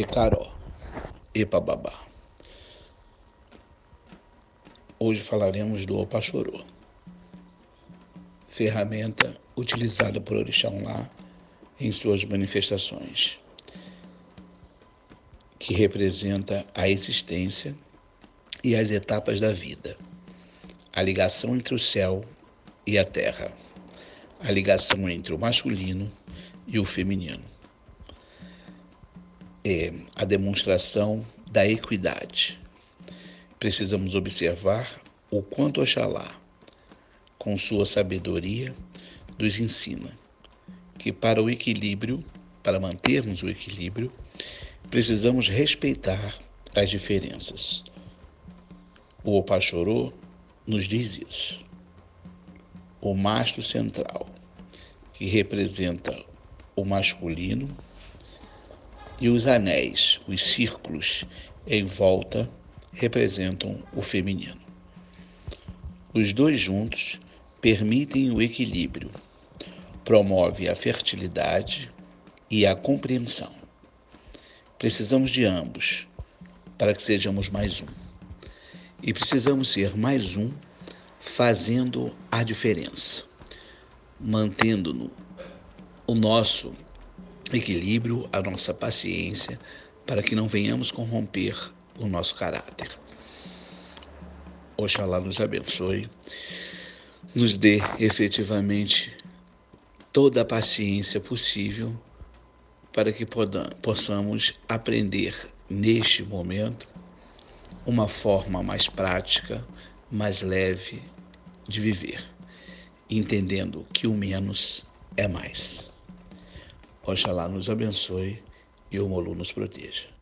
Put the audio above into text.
Ecaró, Epababá. Hoje falaremos do Opachorô, ferramenta utilizada por Orixá em suas manifestações, que representa a existência e as etapas da vida, a ligação entre o céu e a terra, a ligação entre o masculino e o feminino. É a demonstração da equidade. Precisamos observar o quanto Oxalá, com sua sabedoria, nos ensina que para o equilíbrio, para mantermos o equilíbrio, precisamos respeitar as diferenças. O Opachorô nos diz isso. O mastro central, que representa o masculino, e os anéis, os círculos em volta, representam o feminino. Os dois juntos permitem o equilíbrio, promove a fertilidade e a compreensão. Precisamos de ambos para que sejamos mais um. E precisamos ser mais um fazendo a diferença, mantendo o nosso equilíbrio, a nossa paciência, para que não venhamos corromper o nosso caráter. Oxalá nos abençoe, nos dê efetivamente toda a paciência possível para que possamos aprender neste momento uma forma mais prática, mais leve de viver, entendendo que o menos é mais. Oxalá nos abençoe e o Molu nos proteja.